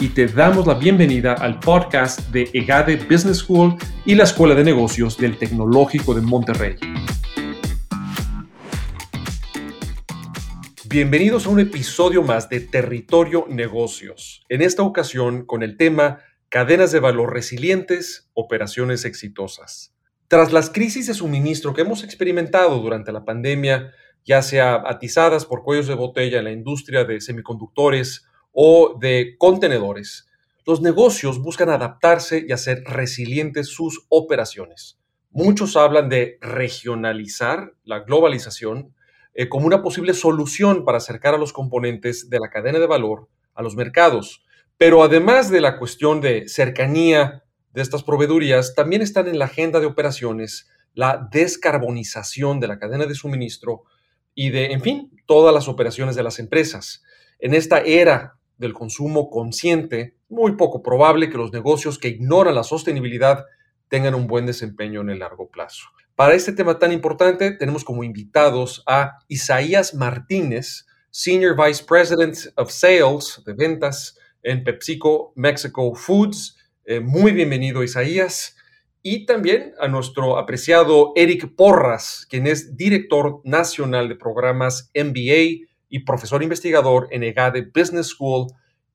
y te damos la bienvenida al podcast de EGADE Business School y la Escuela de Negocios del Tecnológico de Monterrey. Bienvenidos a un episodio más de Territorio Negocios, en esta ocasión con el tema Cadenas de valor resilientes, operaciones exitosas. Tras las crisis de suministro que hemos experimentado durante la pandemia, ya sea atizadas por cuellos de botella en la industria de semiconductores, o de contenedores, los negocios buscan adaptarse y hacer resilientes sus operaciones. Muchos hablan de regionalizar la globalización eh, como una posible solución para acercar a los componentes de la cadena de valor a los mercados. Pero además de la cuestión de cercanía de estas proveedurías, también están en la agenda de operaciones la descarbonización de la cadena de suministro y de, en fin, todas las operaciones de las empresas. En esta era del consumo consciente, muy poco probable que los negocios que ignoran la sostenibilidad tengan un buen desempeño en el largo plazo. Para este tema tan importante tenemos como invitados a Isaías Martínez, Senior Vice President of Sales de ventas en PepsiCo Mexico Foods. Eh, muy bienvenido Isaías. Y también a nuestro apreciado Eric Porras, quien es director nacional de programas MBA y profesor investigador en EGADE Business School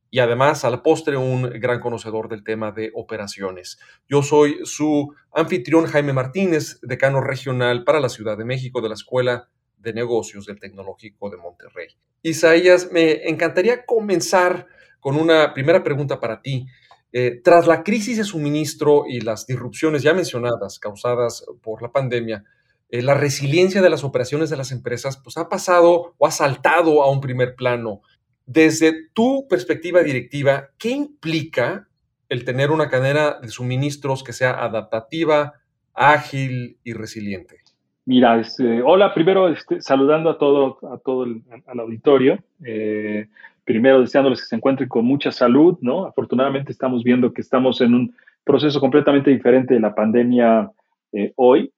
y además al postre un gran conocedor del tema de operaciones. Yo soy su anfitrión Jaime Martínez, decano regional para la Ciudad de México de la Escuela de Negocios del Tecnológico de Monterrey. Isaías, me encantaría comenzar con una primera pregunta para ti. Eh, tras la crisis de suministro y las disrupciones ya mencionadas causadas por la pandemia, eh, la resiliencia de las operaciones de las empresas pues, ha pasado o ha saltado a un primer plano. Desde tu perspectiva directiva, ¿qué implica el tener una cadena de suministros que sea adaptativa, ágil y resiliente? Mira, este, hola, primero este, saludando a todo, a todo el auditorio. Eh, primero deseándoles que se encuentren con mucha salud, ¿no? Afortunadamente estamos viendo que estamos en un proceso completamente diferente de la pandemia eh, hoy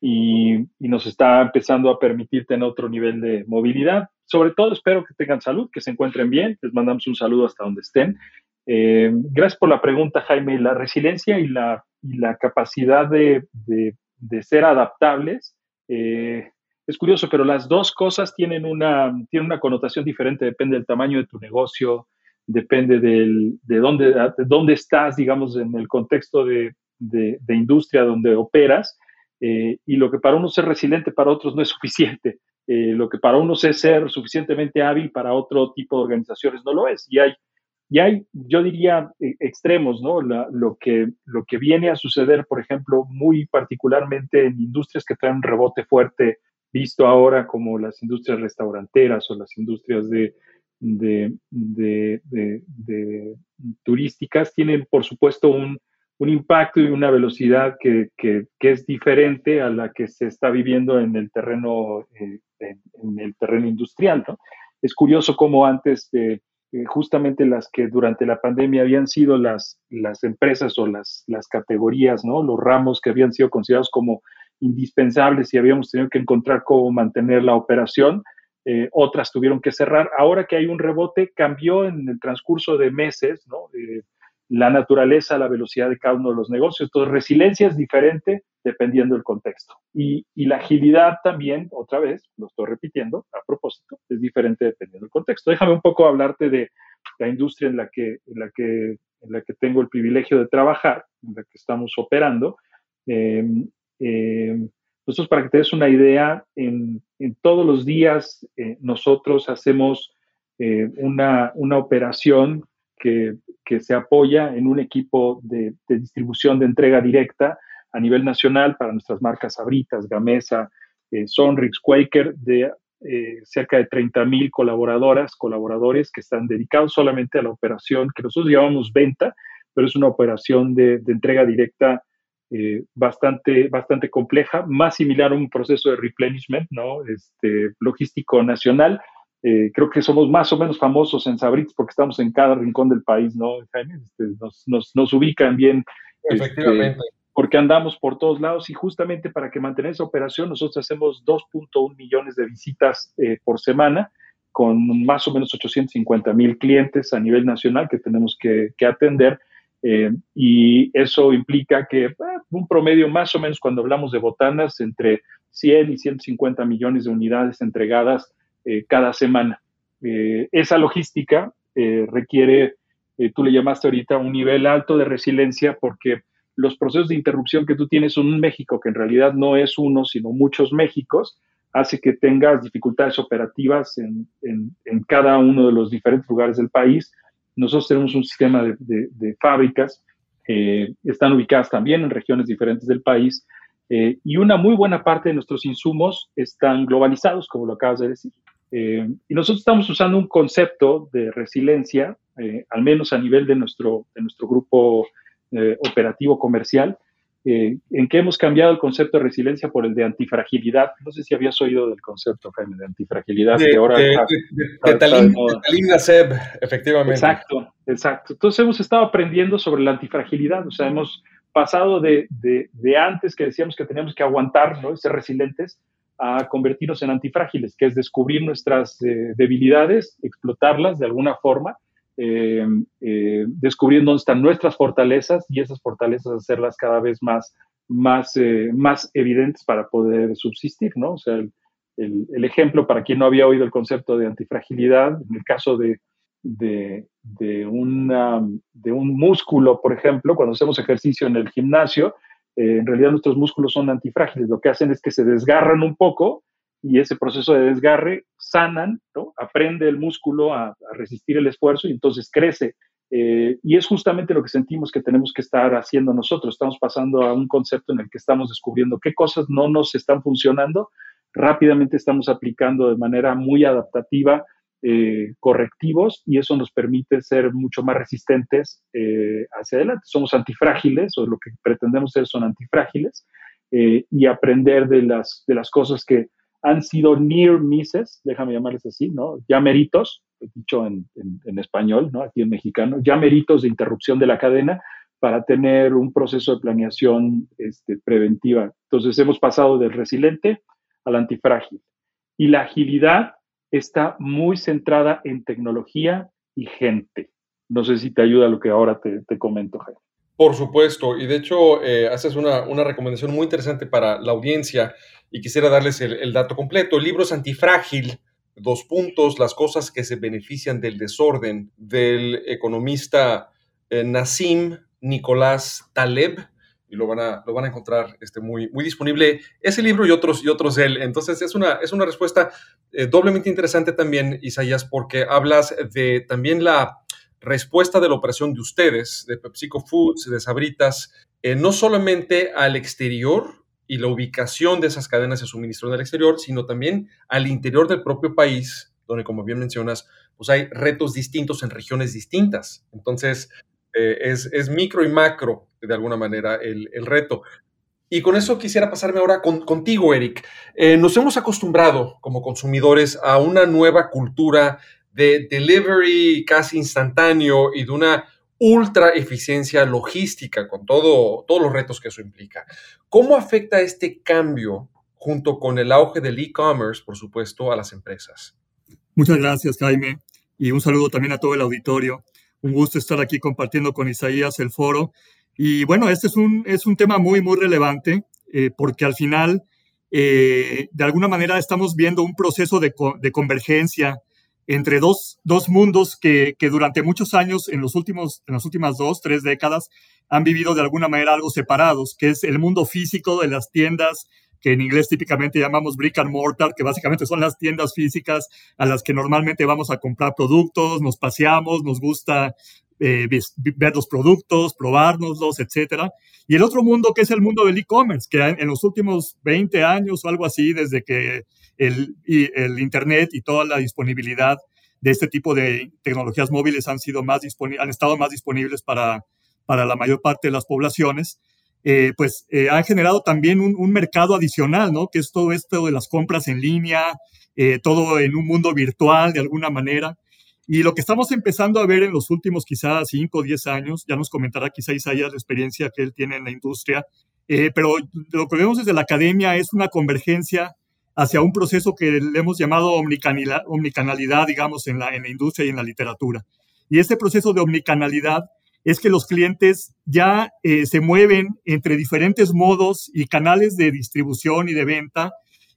y, nos está empezando a permitir tener otro nivel de movilidad. Sobre todo espero que tengan salud, que se encuentren bien. Les mandamos un saludo hasta donde estén. Eh, gracias por la pregunta, Jaime. La resiliencia y la, y la capacidad de, de, ser adaptables eh, es curioso, pero las dos cosas tienen una, tienen una connotación diferente. Depende del tamaño de tu negocio, depende del, de, dónde, de dónde estás, digamos, en el contexto de, de, de industria donde operas. Eh, y lo que para unos es resiliente, para otros no es suficiente. Eh, lo que para unos es ser suficientemente hábil, para otro tipo de organizaciones no lo es. Y hay, y hay yo diría, eh, extremos, ¿no? lo, que, lo que viene a suceder, por ejemplo, muy particularmente en industrias que traen un rebote fuerte, visto ahora como las industrias restauranteras o las industrias de, de, de turísticas, tienen, por supuesto, un, un impacto y una velocidad que, es diferente a la que se está viviendo en el terreno, eh, en, el terreno industrial. Es curioso cómo antes eh, justamente las que durante la pandemia habían sido las, las empresas o las, las categorías, ¿no? los ramos que habían sido considerados como indispensables y habíamos tenido que encontrar cómo mantener la operación, eh, otras tuvieron que cerrar. Ahora que hay un rebote, cambió en el transcurso de meses, ¿no? La naturaleza, la velocidad de cada uno de los negocios. Entonces, resiliencia es diferente dependiendo del contexto. Y, la agilidad también, otra vez, lo estoy repitiendo a propósito, es diferente dependiendo del contexto. Déjame un poco hablarte de la industria en la que, en la que, en la que tengo el privilegio de trabajar, en la que estamos operando. Eh, eh, nosotros, para que te des una idea, en, todos los días eh, nosotros hacemos una, una operación que, se apoya en un equipo de, distribución de entrega directa a nivel nacional para nuestras marcas Abritas, Gamesa, eh, Sonrix, Quaker, de eh, cerca de 30 mil colaboradoras, colaboradores que están dedicados solamente a la operación que nosotros llamamos venta, pero es una operación de, entrega directa eh, bastante, bastante compleja, más similar a un proceso de replenishment, ¿no? Este, logístico nacional. Eh, creo que somos más o menos famosos en Sabrits porque estamos en cada rincón del país, ¿no, Jaime? Este, nos, nos, ubican bien. Este, Efectivamente. porque andamos por todos lados y justamente para que mantener esa operación nosotros hacemos 2.1 millones de visitas eh, por semana con más o menos 850 mil clientes a nivel nacional que tenemos que, que atender eh, y eso implica que eh, un promedio más o menos cuando hablamos de botanas entre 100 y 150 millones de unidades entregadas eh, cada semana. esa logística requiere, tú le llamaste ahorita, un nivel alto de resiliencia porque los procesos de interrupción que tú tienes en un México, que en realidad no es uno, sino muchos Méxicos, hace que tengas dificultades operativas en, en, en cada uno de los diferentes lugares del país nosotros tenemos un sistema de, fábricas, eh, están ubicadas también en regiones diferentes del país eh, y una muy buena parte de nuestros insumos están globalizados, como lo acabas de decir. Eh, y nosotros estamos usando un concepto de resiliencia, al menos a nivel de nuestro, de nuestro grupo operativo comercial, eh, en que hemos cambiado el concepto de resiliencia por el de antifragilidad. No sé si habías oído del concepto, Jaime, de antifragilidad. De, ahora de, Seb, efectivamente. Exacto, exacto. Entonces hemos estado aprendiendo sobre la antifragilidad, o sea, hemos pasado de, de antes que decíamos que teníamos que aguantar, ¿no? ser resilientes, a convertirnos en antifrágiles, que es descubrir nuestras eh, debilidades, explotarlas de alguna forma eh, eh, descubriendo dónde están nuestras fortalezas y esas fortalezas hacerlas cada vez más, más, eh, más evidentes para poder subsistir, ¿no? O sea, el, ejemplo para quien no había oído el concepto de antifragilidad, en el caso de, de, de, de un músculo, por ejemplo, cuando hacemos ejercicio en el gimnasio, en realidad nuestros músculos son antifrágiles, lo que hacen es que se desgarran un poco y ese proceso de desgarre sanan, ¿no? aprende el músculo a, resistir el esfuerzo y entonces crece. Eh, y es justamente lo que sentimos que tenemos que estar haciendo nosotros. Estamos pasando a un concepto en el que estamos descubriendo qué cosas no nos están funcionando. Rápidamente estamos aplicando de manera muy adaptativa eh, correctivos y eso nos permite ser mucho más resistentes eh, hacia adelante. Somos antifrágiles o lo que pretendemos ser son antifrágiles y aprender de las, de las cosas que han sido near misses, déjame llamarles así, ¿no? Ya meritos, dicho en, en, español, ¿no? Aquí en mexicano, ya meritos de interrupción de la cadena para tener un proceso de planeación este, preventiva. Entonces hemos pasado del resiliente al antifrágil. Y la agilidad está muy centrada en tecnología y gente. No sé si te ayuda lo que ahora te, comento, Jaime. Por supuesto, y de hecho eh, haces una, una, recomendación muy interesante para la audiencia y quisiera darles el, dato completo. El libro es antifrágil, dos puntos, las cosas que se benefician del desorden, del economista eh, Nassim Nicolás Taleb, y lo van a, lo van a encontrar este, muy, muy disponible, ese libro y otros, y otros de él. Entonces es una, es una respuesta eh, doblemente interesante también, Isaías, porque hablas de también la respuesta de la operación de ustedes, de PepsiCo Foods, de Sabritas, eh, no solamente al exterior y la ubicación de esas cadenas de suministro en el exterior, sino también al interior del propio país, donde, como bien mencionas, pues hay retos distintos en regiones distintas. Entonces, eh, es, micro y macro, de alguna manera, el, reto. Y con eso quisiera pasarme ahora contigo, Eric. Eh, nos hemos acostumbrado como consumidores a una nueva cultura de delivery casi instantáneo y de una ultra eficiencia logística con todo, todos los retos que eso implica. ¿Cómo afecta este cambio junto con el auge del e-commerce, por supuesto, a las empresas? Muchas gracias, Jaime, y un saludo también a todo el auditorio. Un gusto estar aquí compartiendo con Isaías el foro. Y bueno, este es un, es un tema muy, muy relevante eh, porque al final, eh, de alguna manera, estamos viendo un proceso de, de convergencia entre dos, dos mundos que, que, durante muchos años, en, los últimos, en las últimas dos, tres décadas, han vivido de alguna manera algo separados, que es el mundo físico de las tiendas, que en inglés típicamente llamamos brick and mortar, que básicamente son las tiendas físicas a las que normalmente vamos a comprar productos, nos paseamos, nos gusta eh, ver los productos, probárnoslos, etcétera. Y el otro mundo que es el mundo del e-commerce, que en los últimos 20 años o algo así, desde que el, Internet y toda la disponibilidad de este tipo de tecnologías móviles han, sido más han estado más disponibles para, para la mayor parte de las poblaciones, eh, pues eh, ha generado también un, mercado adicional, ¿no? Que es todo esto de las compras en línea, eh, todo en un mundo virtual de alguna manera. Y lo que estamos empezando a ver en los últimos quizás 5 o 10 años, ya nos comentará quizá Isaías la experiencia que él tiene en la industria, pero lo que vemos desde la academia es una convergencia hacia un proceso que le hemos llamado omnicanalidad, omnicanalidad digamos, en la, en la industria y en la literatura. Y este proceso de omnicanalidad es que los clientes ya eh, se mueven entre diferentes modos y canales de distribución y de venta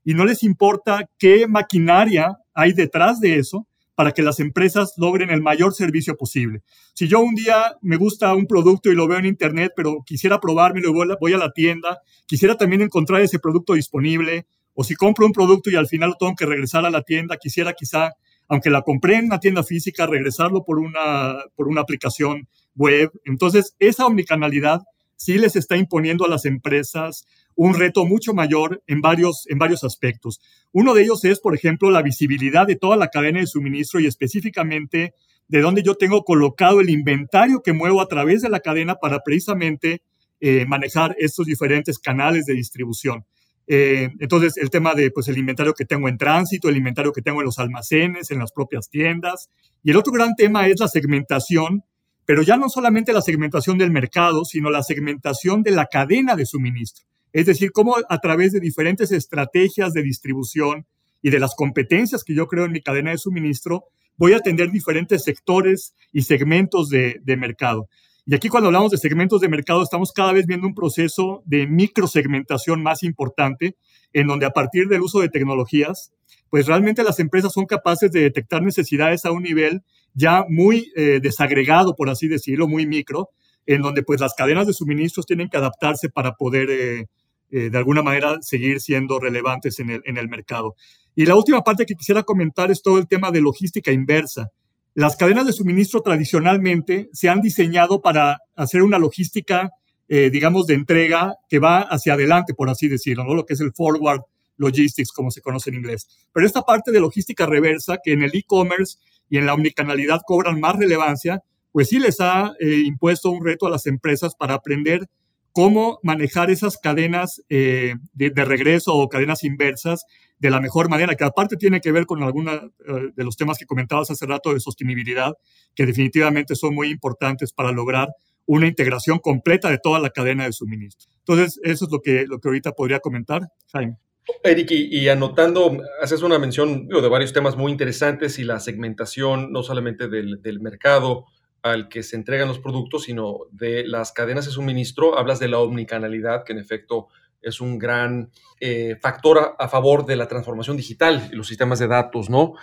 y no les importa qué maquinaria hay detrás de eso para que las empresas logren el mayor servicio posible. Si yo un día me gusta un producto y lo veo en internet, pero quisiera probármelo y voy a la tienda, quisiera también encontrar ese producto disponible, o si compro un producto y al final lo tengo que regresar a la tienda, quisiera quizá, aunque la compré en una tienda física, regresarlo por una, por una aplicación web. Entonces, esa omnicanalidad sí les está imponiendo a las empresas un reto mucho mayor en varios, en varios aspectos. Uno de ellos es, por ejemplo, la visibilidad de toda la cadena de suministro y específicamente de dónde yo tengo colocado el inventario que muevo a través de la cadena para precisamente eh, manejar estos diferentes canales de distribución. Eh, entonces, el tema de pues, el inventario que tengo en tránsito, el inventario que tengo en los almacenes, en las propias tiendas. Y el otro gran tema es la segmentación pero ya no solamente la segmentación del mercado, sino la segmentación de la cadena de suministro. Es decir, cómo a través de diferentes estrategias de distribución y de las competencias que yo creo en mi cadena de suministro, voy a atender diferentes sectores y segmentos de, mercado. Y aquí cuando hablamos de segmentos de mercado, estamos cada vez viendo un proceso de microsegmentación más importante, en donde a partir del uso de tecnologías, pues realmente las empresas son capaces de detectar necesidades a un nivel ya muy eh, desagregado, por así decirlo, muy micro, en donde pues las cadenas de suministros tienen que adaptarse para poder eh, eh, de alguna manera seguir siendo relevantes en el, en el mercado. Y la última parte que quisiera comentar es todo el tema de logística inversa. Las cadenas de suministro tradicionalmente se han diseñado para hacer una logística, digamos, de entrega que va hacia adelante, por así decirlo, ¿no? lo que es el forward logistics, como se conoce en inglés. Pero esta parte de logística reversa, que en el e-commerce y en la omnicanalidad cobran más relevancia, pues sí les ha eh, impuesto un reto a las empresas para aprender cómo manejar esas cadenas eh, de, regreso o cadenas inversas de la mejor manera, que aparte tiene que ver con algunos eh, de los temas que comentabas hace rato de sostenibilidad, que definitivamente son muy importantes para lograr una integración completa de toda la cadena de suministro. Entonces, eso es lo que, lo que ahorita podría comentar, Jaime. Eric, y, anotando, haces una mención de varios temas muy interesantes y la segmentación no solamente del, mercado al que se entregan los productos, sino de las cadenas de suministro. Hablas de la omnicanalidad, que en efecto es un gran eh, factor a, favor de la transformación digital y los sistemas de datos, ¿no?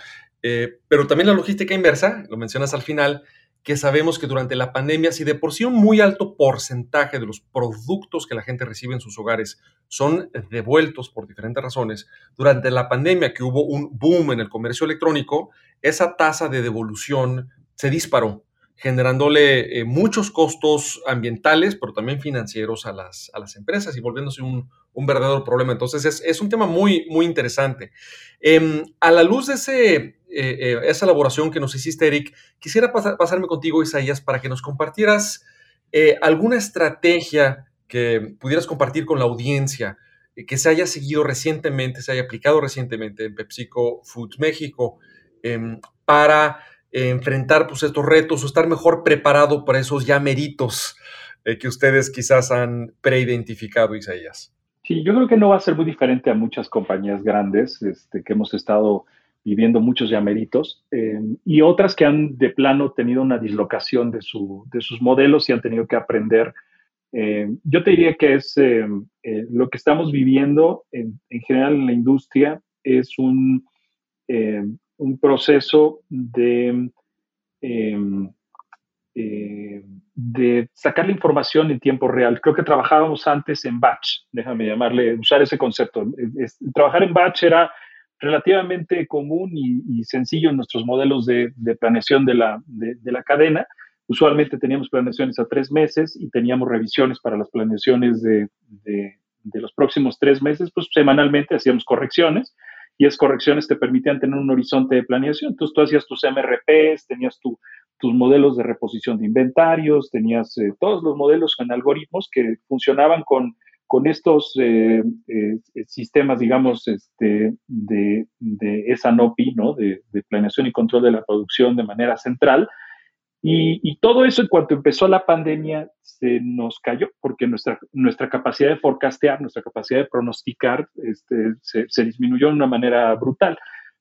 Eh, pero también la logística inversa, lo mencionas al final, que sabemos que durante la pandemia, si de por sí un muy alto porcentaje de los productos que la gente recibe en sus hogares son devueltos por diferentes razones, durante la pandemia que hubo un boom en el comercio electrónico, esa tasa de devolución se disparó, generándole eh, muchos costos ambientales, pero también financieros a las, a las empresas y volviéndose un, un verdadero problema. Entonces es, es, un tema muy, muy interesante. Em, a la luz de ese, eh, eh, esa elaboración que nos hiciste, Eric, quisiera pasarme contigo, Isaías, para que nos compartieras alguna estrategia que pudieras compartir con la audiencia que se haya seguido recientemente, se haya aplicado recientemente en PepsiCo Foods México em, para enfrentar pues, estos retos o estar mejor preparado para esos ya meritos que ustedes quizás han preidentificado, Isaías. Sí, yo creo que no va a ser muy diferente a muchas compañías grandes este, que hemos estado viviendo muchos llameritos eh, y otras que han de plano tenido una dislocación de, su, de sus modelos y han tenido que aprender. Eh, yo te diría que es eh, lo que estamos viviendo en, en, general en la industria es un, un proceso de de sacar la información en tiempo real. Creo que trabajábamos antes en batch, déjame llamarle, usar ese concepto. trabajar en batch era relativamente común y, sencillo en nuestros modelos de, planeación de la, de, la, cadena. Usualmente teníamos planeaciones a tres meses y teníamos revisiones para las planeaciones de, los próximos tres meses, pues semanalmente hacíamos correcciones y esas correcciones te permitían tener un horizonte de planeación. Entonces tú hacías tus MRPs, tenías tu tus modelos de reposición de inventarios, tenías eh, todos los modelos en algoritmos que funcionaban con, con estos eh, sistemas, digamos, este, de, de esa NOPI, ¿no? De, planeación y control de la producción de manera central. Y, todo eso en cuanto empezó la pandemia se nos cayó porque nuestra, nuestra capacidad de forecastear, nuestra capacidad de pronosticar este, se, se disminuyó de una manera brutal.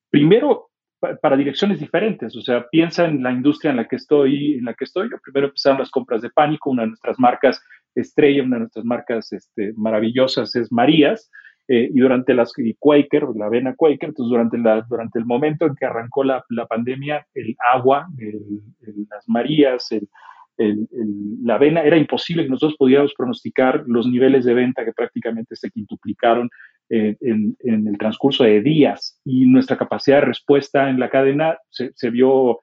Primero, para direcciones diferentes. O sea, piensa en la industria en la que estoy, en la que estoy. Yo primero empezaron las compras de pánico, una de nuestras marcas estrella, una de nuestras marcas este, maravillosas es Marías. Eh, y durante las y Quaker, la avena Quaker, entonces durante, la, durante el momento en que arrancó la, la pandemia, el agua, el, las Marías, el, la avena, era imposible que nosotros pudiéramos pronosticar los niveles de venta que prácticamente se quintuplicaron eh, en, el transcurso de días y nuestra capacidad de respuesta en la cadena se, vio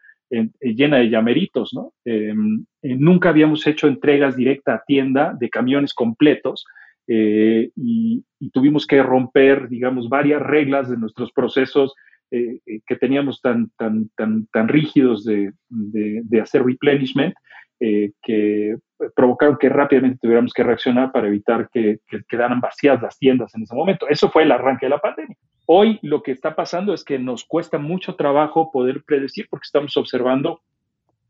llena de llameritos, ¿no? Em, eh, nunca habíamos hecho entregas directas a tienda de camiones completos eh, y, tuvimos que romper, digamos, varias reglas de nuestros procesos que teníamos tan, tan, tan, tan rígidos de, de, hacer replenishment eh, que provocaron que rápidamente tuviéramos que reaccionar para evitar que, quedaran vacías las tiendas en ese momento. Eso fue el arranque de la pandemia. Hoy lo que está pasando es que nos cuesta mucho trabajo poder predecir porque estamos observando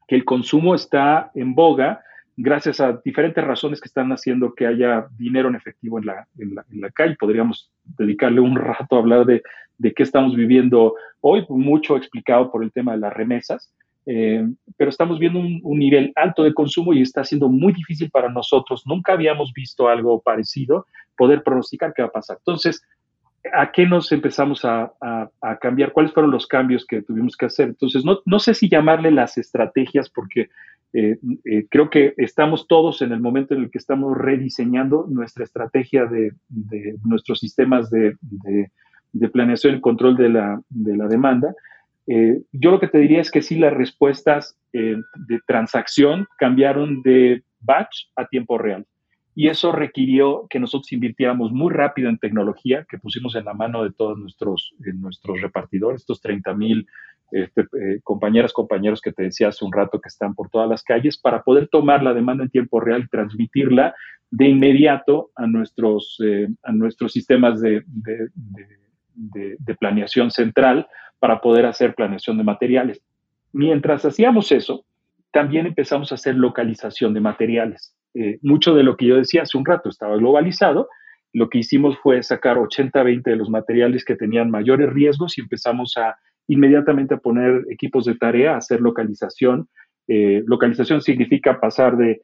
que el consumo está en boga gracias a diferentes razones que están haciendo que haya dinero en efectivo en la, en la, calle. Podríamos dedicarle un rato a hablar de, de qué estamos viviendo hoy, mucho explicado por el tema de las remesas. Eh, pero estamos viendo un, nivel alto de consumo y está siendo muy difícil para nosotros. Nunca habíamos visto algo parecido, poder pronosticar qué va a pasar. Entonces, ¿a qué nos empezamos a, cambiar? ¿Cuáles fueron los cambios que tuvimos que hacer? Entonces, no, no sé si llamarle las estrategias, porque eh, eh, creo que estamos todos en el momento en el que estamos rediseñando nuestra estrategia de, nuestros sistemas de, planeación y control de la, la demanda. Eh, yo lo que te diría es que sí, las respuestas de transacción cambiaron de batch a tiempo real. Y eso requirió que nosotros invirtiéramos muy rápido en tecnología, que pusimos en la mano de todos nuestros, nuestros repartidores, estos 30 mil este, eh, compañeras, compañeros que te decía hace un rato que están por todas las calles, para poder tomar la demanda en tiempo real y transmitirla de inmediato a nuestros, a nuestros sistemas de, de, de planeación central para poder hacer planeación de materiales. Mientras hacíamos eso, también empezamos a hacer localización de materiales. Eh, mucho de lo que yo decía hace un rato estaba globalizado. Lo que hicimos fue sacar 80-20 de los materiales que tenían mayores riesgos y empezamos a inmediatamente a poner equipos de tarea hacer localización. Eh, localización significa pasar de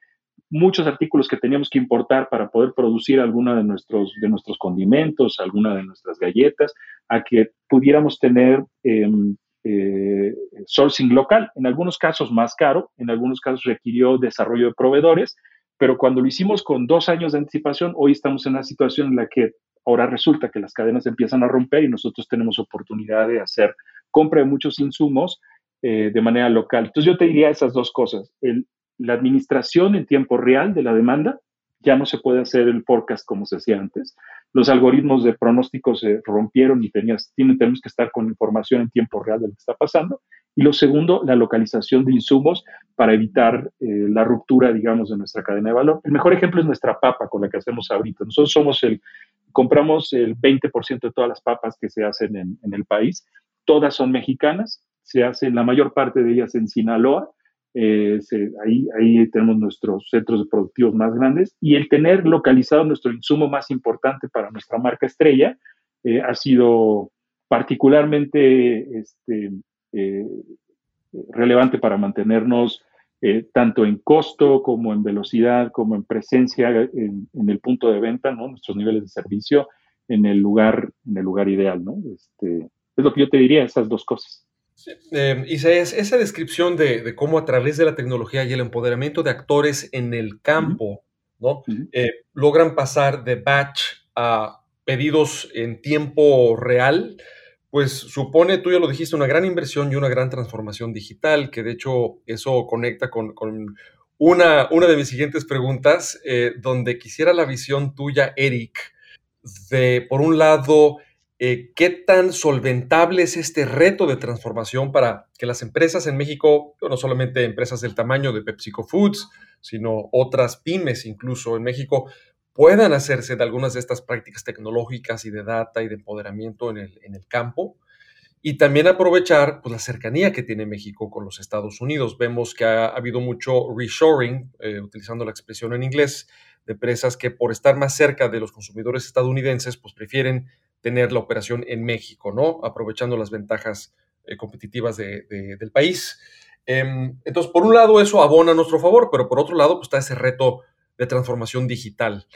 muchos artículos que teníamos que importar para poder producir alguna de nuestros, de nuestros condimentos, alguna de nuestras galletas, a que pudiéramos tener em, eh, sourcing local. En algunos casos más caro, en algunos casos requirió desarrollo de proveedores, pero cuando lo hicimos con dos años de anticipación, hoy estamos en una situación en la que ahora resulta que las cadenas empiezan a romper y nosotros tenemos oportunidad de hacer compra de muchos insumos eh, de manera local. Entonces yo te diría esas dos cosas. El, la administración en tiempo real de la demanda, ya no se puede hacer el forecast como se hacía antes. Los algoritmos de pronóstico se rompieron y tenías, tenemos que estar con información en tiempo real de lo que está pasando. Y lo segundo, la localización de insumos para evitar eh, la ruptura, digamos, de nuestra cadena de valor. El mejor ejemplo es nuestra papa con la que hacemos ahorita. Nosotros somos el, compramos el 20% de todas las papas que se hacen en, el país. Todas son mexicanas, se hacen la mayor parte de ellas en Sinaloa eh, ahí, ahí tenemos nuestros centros productivos más grandes y el tener localizado nuestro insumo más importante para nuestra marca estrella eh, ha sido particularmente este, eh, relevante para mantenernos tanto en costo como en velocidad, como en presencia en, el punto de venta, ¿no? nuestros niveles de servicio en el lugar, en el lugar ideal. ¿no? Este, es lo que yo te diría, esas dos cosas. Eh, esa descripción de, cómo a través de la tecnología y el empoderamiento de actores en el campo, ¿no? Eh, logran pasar de batch a pedidos en tiempo real, pues supone, tú ya lo dijiste, una gran inversión y una gran transformación digital, que de hecho eso conecta con, una, de mis siguientes preguntas, eh, donde quisiera la visión tuya, Eric, de, por un lado, eh, ¿qué tan solventable es este reto de transformación para que las empresas en México, no solamente empresas del tamaño de PepsiCo Foods, sino otras pymes incluso en México, puedan hacerse de algunas de estas prácticas tecnológicas y de data y de empoderamiento en el, en el campo? Y también aprovechar pues, la cercanía que tiene México con los Estados Unidos. Vemos que ha, habido mucho reshoring, eh, utilizando la expresión en inglés, de empresas que por estar más cerca de los consumidores estadounidenses, pues prefieren tener la operación en México, ¿no? Aprovechando las ventajas eh, competitivas del país. Em, entonces, por un lado, eso abona a nuestro favor, pero por otro lado, pues está ese reto de transformación digital.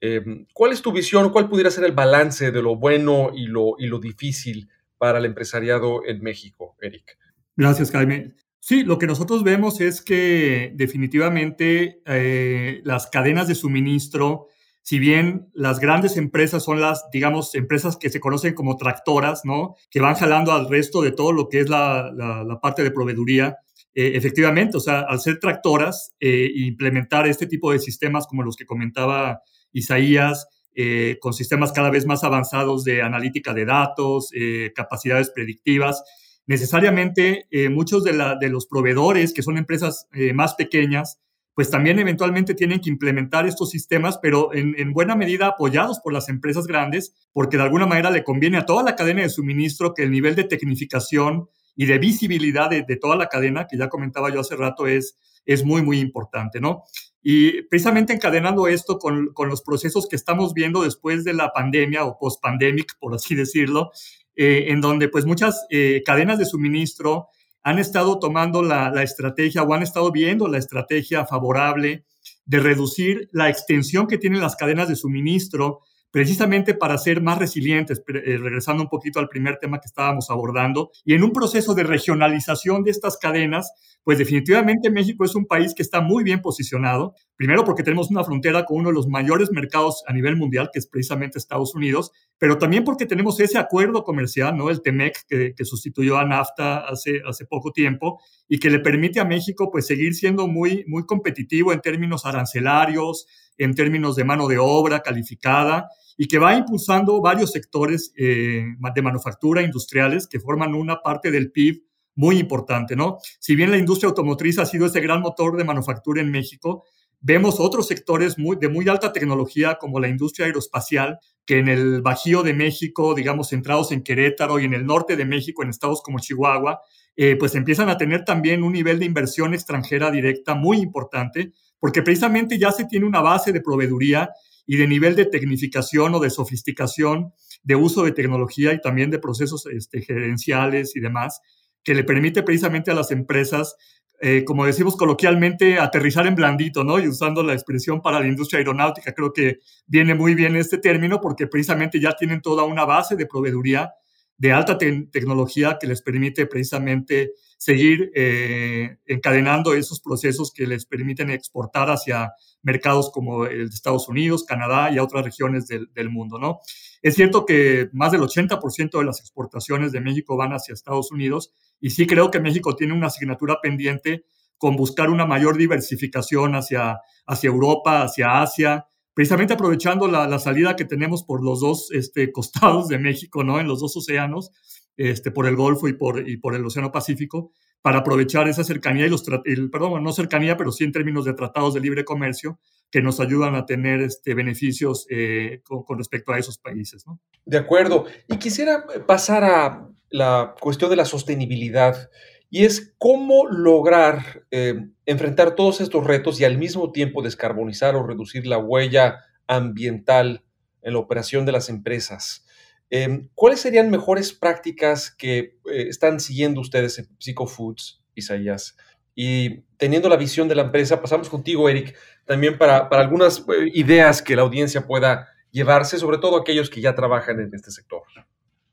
Em, ¿Cuál es tu visión? ¿Cuál pudiera ser el balance de lo bueno y lo, y lo difícil para el empresariado en México, Eric? Gracias, Jaime. Sí, lo que nosotros vemos es que definitivamente eh, las cadenas de suministro si bien las grandes empresas son las, digamos, empresas que se conocen como tractoras, ¿no? Que van jalando al resto de todo lo que es la, la, parte de proveeduría. Eh, efectivamente, o sea, al ser tractoras, eh, implementar este tipo de sistemas como los que comentaba Isaías, eh, con sistemas cada vez más avanzados de analítica de datos, capacidades predictivas, necesariamente muchos de, los proveedores, que son empresas más pequeñas, pues también eventualmente tienen que implementar estos sistemas, pero en, buena medida apoyados por las empresas grandes, porque de alguna manera le conviene a toda la cadena de suministro que el nivel de tecnificación y de visibilidad de, toda la cadena, que ya comentaba yo hace rato, es, es muy, muy importante, ¿no? Y precisamente encadenando esto con, los procesos que estamos viendo después de la pandemia o post-pandemic, por así decirlo, eh, en donde pues muchas eh, cadenas de suministro han estado tomando la, estrategia o han estado viendo la estrategia favorable de reducir la extensión que tienen las cadenas de suministro precisamente para ser más resilientes, eh, regresando un poquito al primer tema que estábamos abordando, y en un proceso de regionalización de estas cadenas, pues definitivamente México es un país que está muy bien posicionado, primero porque tenemos una frontera con uno de los mayores mercados a nivel mundial, que es precisamente Estados Unidos, pero también porque tenemos ese acuerdo comercial, ¿no? El TEMEC, que, sustituyó a NAFTA hace, hace poco tiempo, y que le permite a México pues seguir siendo muy, muy competitivo en términos arancelarios, en términos de mano de obra calificada, y que va impulsando varios sectores eh, de manufactura industriales que forman una parte del PIB muy importante, ¿no? Si bien la industria automotriz ha sido ese gran motor de manufactura en México, vemos otros sectores muy, de muy alta tecnología como la industria aeroespacial, que en el Bajío de México, digamos, centrados en Querétaro y en el norte de México, en estados como Chihuahua, eh, pues empiezan a tener también un nivel de inversión extranjera directa muy importante, porque precisamente ya se tiene una base de proveeduría y de nivel de tecnificación o de sofisticación de uso de tecnología y también de procesos este, gerenciales y demás, que le permite precisamente a las empresas, eh, como decimos coloquialmente, aterrizar en blandito, ¿no? Y usando la expresión para la industria aeronáutica, creo que viene muy bien este término porque precisamente ya tienen toda una base de proveeduría de alta tecnología que les permite precisamente seguir eh, encadenando esos procesos que les permiten exportar hacia mercados como el de Estados Unidos, Canadá y otras regiones del, del mundo, ¿no? Es cierto que más del 80% de las exportaciones de México van hacia Estados Unidos y sí creo que México tiene una asignatura pendiente con buscar una mayor diversificación hacia, hacia Europa, hacia Asia, precisamente aprovechando la, salida que tenemos por los dos este, costados de México, ¿no? En los dos océanos, este, por el Golfo y por, y por el Océano Pacífico, para aprovechar esa cercanía y los, perdón, no cercanía, pero sí en términos de tratados de libre comercio que nos ayudan a tener este, beneficios eh, con, respecto a esos países. De acuerdo. Y quisiera pasar a la cuestión de la sostenibilidad y es cómo lograr eh, enfrentar todos estos retos y al mismo tiempo descarbonizar o reducir la huella ambiental en la operación de las empresas. Em, ¿Cuáles serían mejores prácticas que eh, están siguiendo ustedes en Psychofoods, Isaías? Y teniendo la visión de la empresa, pasamos contigo, Eric, también para, para algunas eh, ideas que la audiencia pueda llevarse, sobre todo aquellos que ya trabajan en este sector.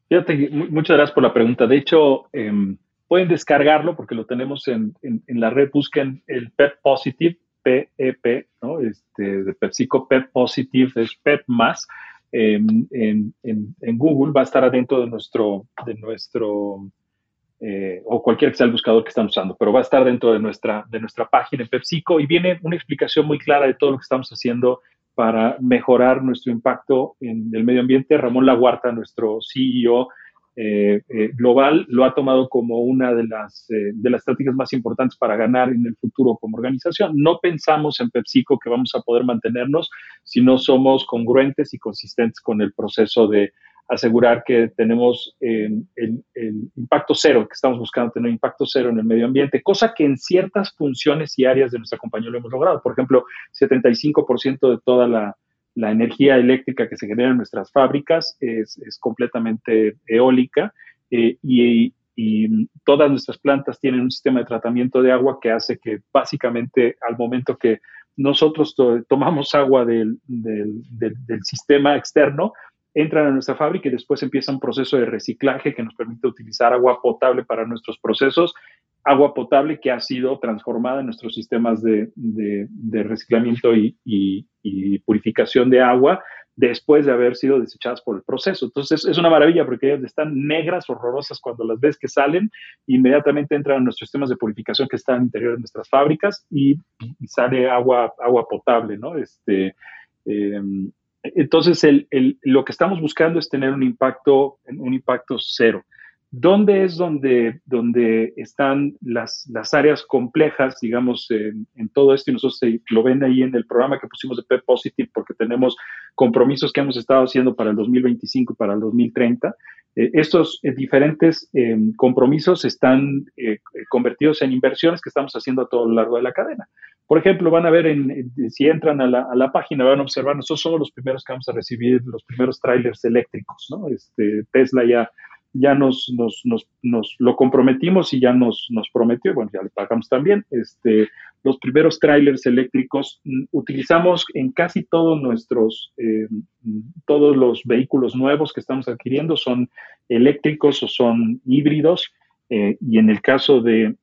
Fíjate, muchas gracias por la pregunta. De hecho, em, pueden descargarlo porque lo tenemos en, en, la red. Busquen el PEP Positive, PEP, e ¿no? Este, de PepsiCo PEP Positive es PEP más en, en, Google va a estar adentro de nuestro, de nuestro eh, o cualquier que sea el buscador que estamos usando, pero va a estar dentro de nuestra, de nuestra página en PepsiCo y viene una explicación muy clara de todo lo que estamos haciendo para mejorar nuestro impacto en el medio ambiente. Ramón Laguarta, nuestro CEO eh, eh, global, lo ha tomado como una de las, eh, de las estrategias más importantes para ganar en el futuro como organización. No pensamos en PepsiCo que vamos a poder mantenernos si no somos congruentes y consistentes con el proceso de asegurar que tenemos el, impacto cero, que estamos buscando tener impacto cero en el medio ambiente, cosa que en ciertas funciones y áreas de nuestra compañía lo hemos logrado. Por ejemplo, 75% de toda la, energía eléctrica que se genera en nuestras fábricas es, completamente eólica eh, y, todas nuestras plantas tienen un sistema de tratamiento de agua que hace que básicamente al momento que nosotros tomamos agua del, del sistema externo, entran a nuestra fábrica y después empieza un proceso de reciclaje que nos permite utilizar agua potable para nuestros procesos, agua potable que ha sido transformada en nuestros sistemas de, reciclamiento y, purificación de agua después de haber sido desechadas por el proceso. Entonces es una maravilla porque ellas están negras, horrorosas cuando las ves que salen, inmediatamente entran a nuestros sistemas de purificación que están al interior de nuestras fábricas y, sale agua, agua potable, ¿no? Este, em, entonces, lo que estamos buscando es tener un impacto, un impacto cero. ¿Dónde es donde, están las, las áreas complejas, digamos, en, todo esto? Y nosotros lo ven ahí en el programa que pusimos de P Positive, porque tenemos compromisos que hemos estado haciendo para el 2025 y para el 2030. Eh, estos eh, diferentes eh, compromisos están convertidos en inversiones que estamos haciendo a todo lo largo de la cadena. Por ejemplo, van a ver, en, si entran a la, a la, página, van a observar, nosotros somos los primeros que vamos a recibir los primeros trailers eléctricos, ¿no? Este, Tesla ya, ya nos, nos, nos, nos, lo comprometimos y ya nos, nos prometió, bueno, ya le pagamos también, este, los primeros trailers eléctricos. Mm, utilizamos en casi todos nuestros, eh, todos los vehículos nuevos que estamos adquiriendo son eléctricos o son híbridos. Eh, y en el caso de,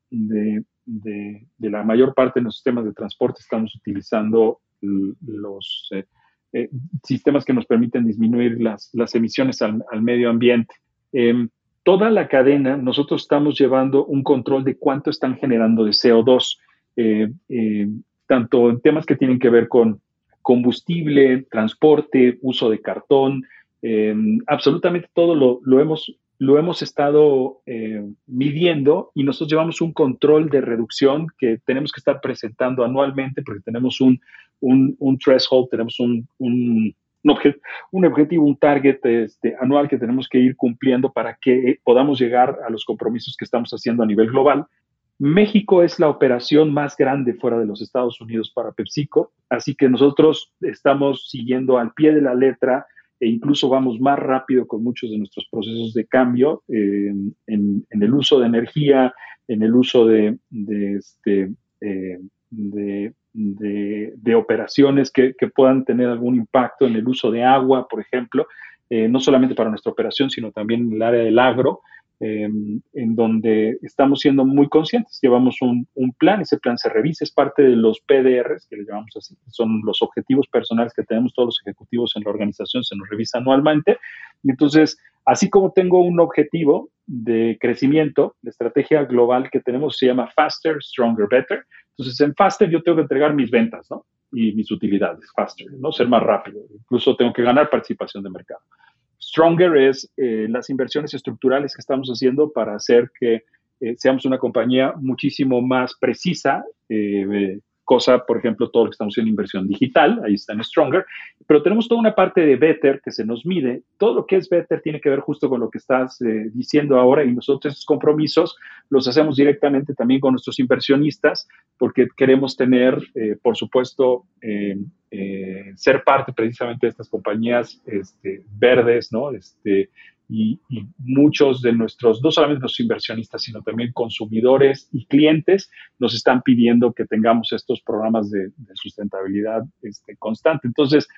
de, la mayor parte de los sistemas de transporte estamos utilizando los eh, eh, sistemas que nos permiten disminuir las, las emisiones al, medio ambiente. Em, toda la cadena, nosotros estamos llevando un control de cuánto están generando de CO2, eh, tanto en temas que tienen que ver con combustible, transporte, uso de cartón, em, absolutamente todo lo, lo, hemos lo hemos estado eh, midiendo y nosotros llevamos un control de reducción que tenemos que estar presentando anualmente porque tenemos un, un, threshold, tenemos un, un, un, objetivo, un target este, anual que tenemos que ir cumpliendo para que podamos llegar a los compromisos que estamos haciendo a nivel global. México es la operación más grande fuera de los Estados Unidos para PepsiCo, así que nosotros estamos siguiendo al pie de la letra e incluso vamos más rápido con muchos de nuestros procesos de cambio en, el uso de energía, en el uso de, este, eh, de, operaciones que, puedan tener algún impacto en el uso de agua, por ejemplo, eh, no solamente para nuestra operación, sino también en el área del agro. Em, en donde estamos siendo muy conscientes. Llevamos un, plan, ese plan se revisa, es parte de los PDRs, que le llamamos así, son los objetivos personales que tenemos todos los ejecutivos en la organización, se nos revisa anualmente. Y entonces, así como tengo un objetivo de crecimiento, la estrategia global que tenemos se llama Faster, Stronger, Better. Entonces, en Faster yo tengo que entregar mis ventas, ¿no? Y mis utilidades, Faster, ¿no? Ser más rápido. Incluso tengo que ganar participación de mercado. Stronger es eh, las inversiones estructurales que estamos haciendo para hacer que eh, seamos una compañía muchísimo más precisa, eh, cosa, por ejemplo, todo lo que estamos haciendo en inversión digital, ahí está en Stronger, pero tenemos toda una parte de Better que se nos mide. Todo lo que es Better tiene que ver justo con lo que estás eh, diciendo ahora y nosotros esos compromisos los hacemos directamente también con nuestros inversionistas porque queremos tener, eh, por supuesto, eh, ser parte precisamente de estas compañías este, verdes, ¿no? Este, y, muchos de nuestros, no solamente nuestros inversionistas, sino también consumidores y clientes nos están pidiendo que tengamos estos programas de, sustentabilidad este, constante. Entonces,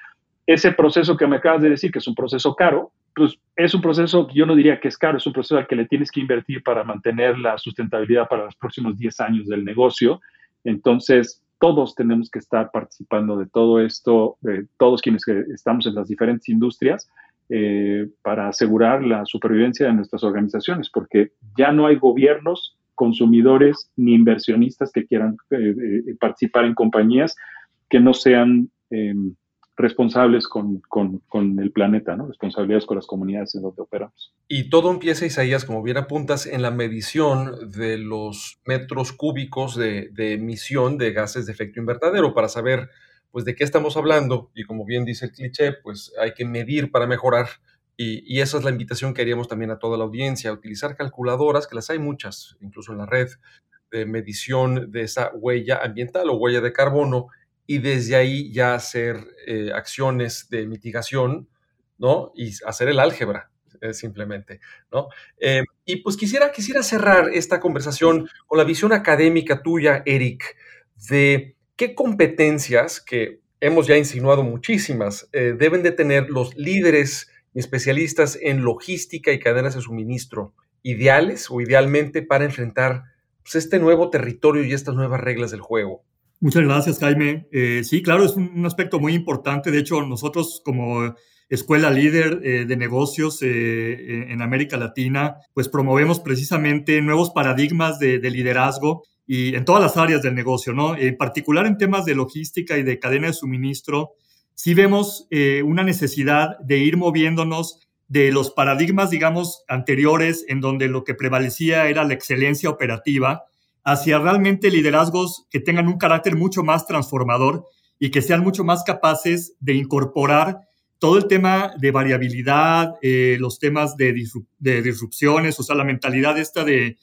ese proceso que me acabas de decir, que es un proceso caro, pues es un proceso yo no diría que es caro, es un proceso al que le tienes que invertir para mantener la sustentabilidad para los próximos 10 años del negocio. Entonces, todos tenemos que estar participando de todo esto, de todos quienes estamos en las diferentes industrias, eh, para asegurar la supervivencia de nuestras organizaciones, porque ya no hay gobiernos, consumidores ni inversionistas que quieran eh, eh, participar en compañías que no sean em, responsables con, el planeta, ¿no? responsabilidades con las comunidades en donde operamos. Y todo empieza, Isaías, como bien apuntas, en la medición de los metros cúbicos de, emisión de gases de efecto invernadero para saber pues de qué estamos hablando y como bien dice el cliché, pues hay que medir para mejorar y, esa es la invitación que haríamos también a toda la audiencia, utilizar calculadoras, que las hay muchas, incluso en la red, de medición de esa huella ambiental o huella de carbono, y desde ahí ya hacer eh, acciones de mitigación, ¿no? Y hacer el álgebra, eh, simplemente, ¿no? Eh, y pues quisiera, quisiera cerrar esta conversación con la visión académica tuya, Eric, de qué competencias, que hemos ya insinuado muchísimas, deben de tener los líderes y especialistas en logística y cadenas de suministro, ideales o idealmente para enfrentar pues, este nuevo territorio y estas nuevas reglas del juego. Muchas gracias, Jaime. Eh, sí, claro, es un, aspecto muy importante. De hecho, nosotros como escuela líder eh, de negocios eh, en América Latina, pues promovemos precisamente nuevos paradigmas de, liderazgo y en todas las áreas del negocio, ¿no? En particular en temas de logística y de cadena de suministro, sí vemos una necesidad de ir moviéndonos de los paradigmas, digamos, anteriores, en donde lo que prevalecía era la excelencia operativa, hacia realmente liderazgos que tengan un carácter mucho más transformador y que sean mucho más capaces de incorporar todo el tema de variabilidad, eh, los temas de, disrupciones, o sea, la mentalidad esta de,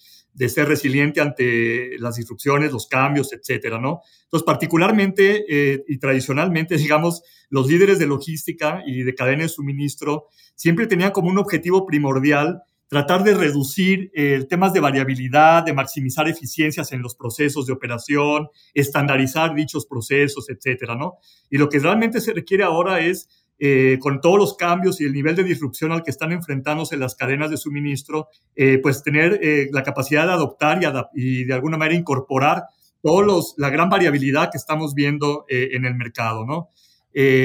ser resiliente ante las disrupciones, los cambios, etcétera, ¿no? Entonces, particularmente eh, y tradicionalmente, digamos, los líderes de logística y de cadena de suministro siempre tenían como un objetivo primordial tratar de reducir eh, temas de variabilidad, de maximizar eficiencias en los procesos de operación, estandarizar dichos procesos, etcétera, ¿no? Y lo que realmente se requiere ahora es, eh, con todos los cambios y el nivel de disrupción al que están enfrentándose las cadenas de suministro, eh, pues tener la capacidad de adoptar y, y, de alguna manera incorporar todos la gran variabilidad que estamos viendo en el mercado, ¿no?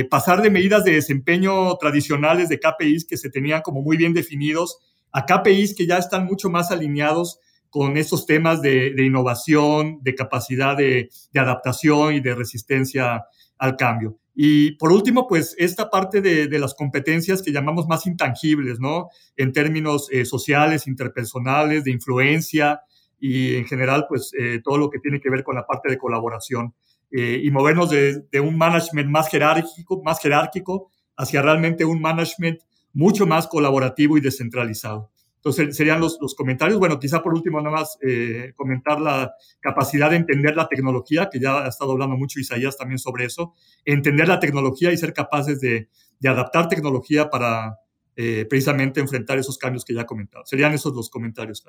pasar de medidas de desempeño tradicionales de KPIs que se tenían como muy bien definidos a KPIs que ya están mucho más alineados con estos temas de, innovación, de capacidad de, adaptación y de resistencia al cambio. Y por último, pues esta parte de, las competencias que llamamos más intangibles, ¿no? En términos eh, sociales, interpersonales, de influencia y en general, pues eh, todo lo que tiene que ver con la parte de colaboración. Eh, y movernos de, de, un management más jerárquico, más jerárquico hacia realmente un management mucho más colaborativo y descentralizado. Entonces serían los, los comentarios. Bueno, quizá por último nada más eh, comentar la capacidad de entender la tecnología, que ya ha estado hablando mucho Isaías también sobre eso, entender la tecnología y ser capaces de, de adaptar tecnología para eh, precisamente enfrentar esos cambios que ya he comentado. Serían esos los comentarios.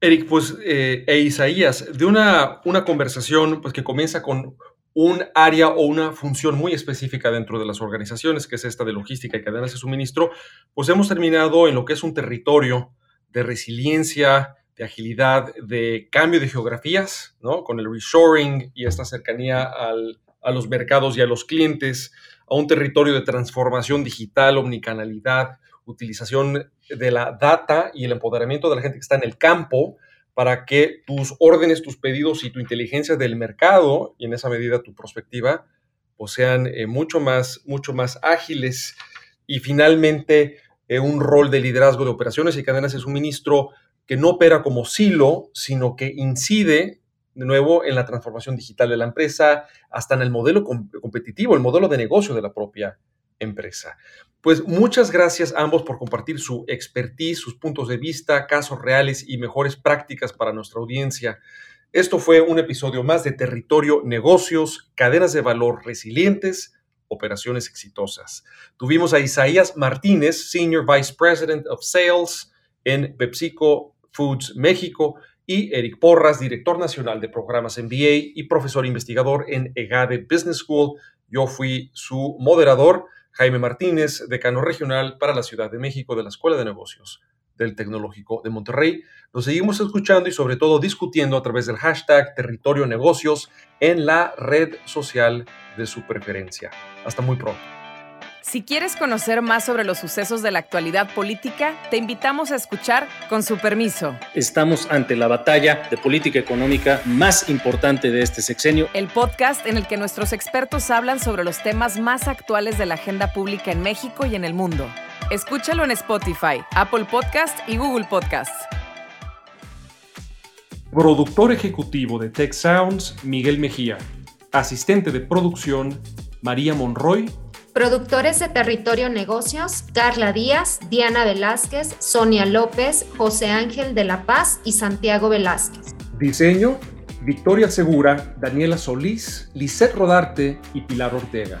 Eric, pues, eh, e Isaías, de una, una conversación pues, que comienza con un área o una función muy específica dentro de las organizaciones, que es esta de logística y cadenas de suministro, pues hemos terminado en lo que es un territorio de resiliencia, de agilidad, de cambio de geografías, ¿no? Con el reshoring y esta cercanía a los mercados y a los clientes, a un territorio de transformación digital, omnicanalidad, utilización de la data y el empoderamiento de la gente que está en el campo, para que tus órdenes, tus pedidos y tu inteligencia del mercado, y en esa medida tu perspectiva, pues sean eh, mucho, más, mucho más ágiles. Y finalmente, eh, un rol de liderazgo de operaciones y cadenas de suministro que no opera como silo, sino que incide de nuevo en la transformación digital de la empresa, hasta en el modelo competitivo, el modelo de negocio de la propia empresa. Pues muchas gracias a ambos por compartir su expertise, sus puntos de vista, casos reales y mejores prácticas para nuestra audiencia. Esto fue un episodio más de Territorio Negocios, cadenas de valor resilientes, operaciones exitosas. Tuvimos a Isaías Martínez, Senior Vice President of Sales en PepsiCo Foods México, y Eric Porras, director nacional de programas MBA y profesor investigador en EGADE Business School. Yo fui su moderador. Jaime Martínez, decano regional para la Ciudad de México de la Escuela de Negocios del Tecnológico de Monterrey. Nos seguimos escuchando y sobre todo discutiendo a través del hashtag Territorio Negocios en la red social de su preferencia. Hasta muy pronto. Si quieres conocer más sobre los sucesos de la actualidad política, te invitamos a escuchar Con su permiso. Estamos ante la batalla de política económica más importante de este sexenio. El podcast en el que nuestros expertos hablan sobre los temas más actuales de la agenda pública en México y en el mundo. Escúchalo en Spotify, Apple Podcast y Google Podcast. Productor ejecutivo de Tech Sounds, Miguel Mejía. Asistente de producción, María Monroy Productores de Territorio Negocios, Carla Díaz, Diana Velázquez, Sonia López, José Ángel de la Paz y Santiago Velázquez. Diseño, Victoria Segura, Daniela Solís, Lisette Rodarte y Pilar Ortega.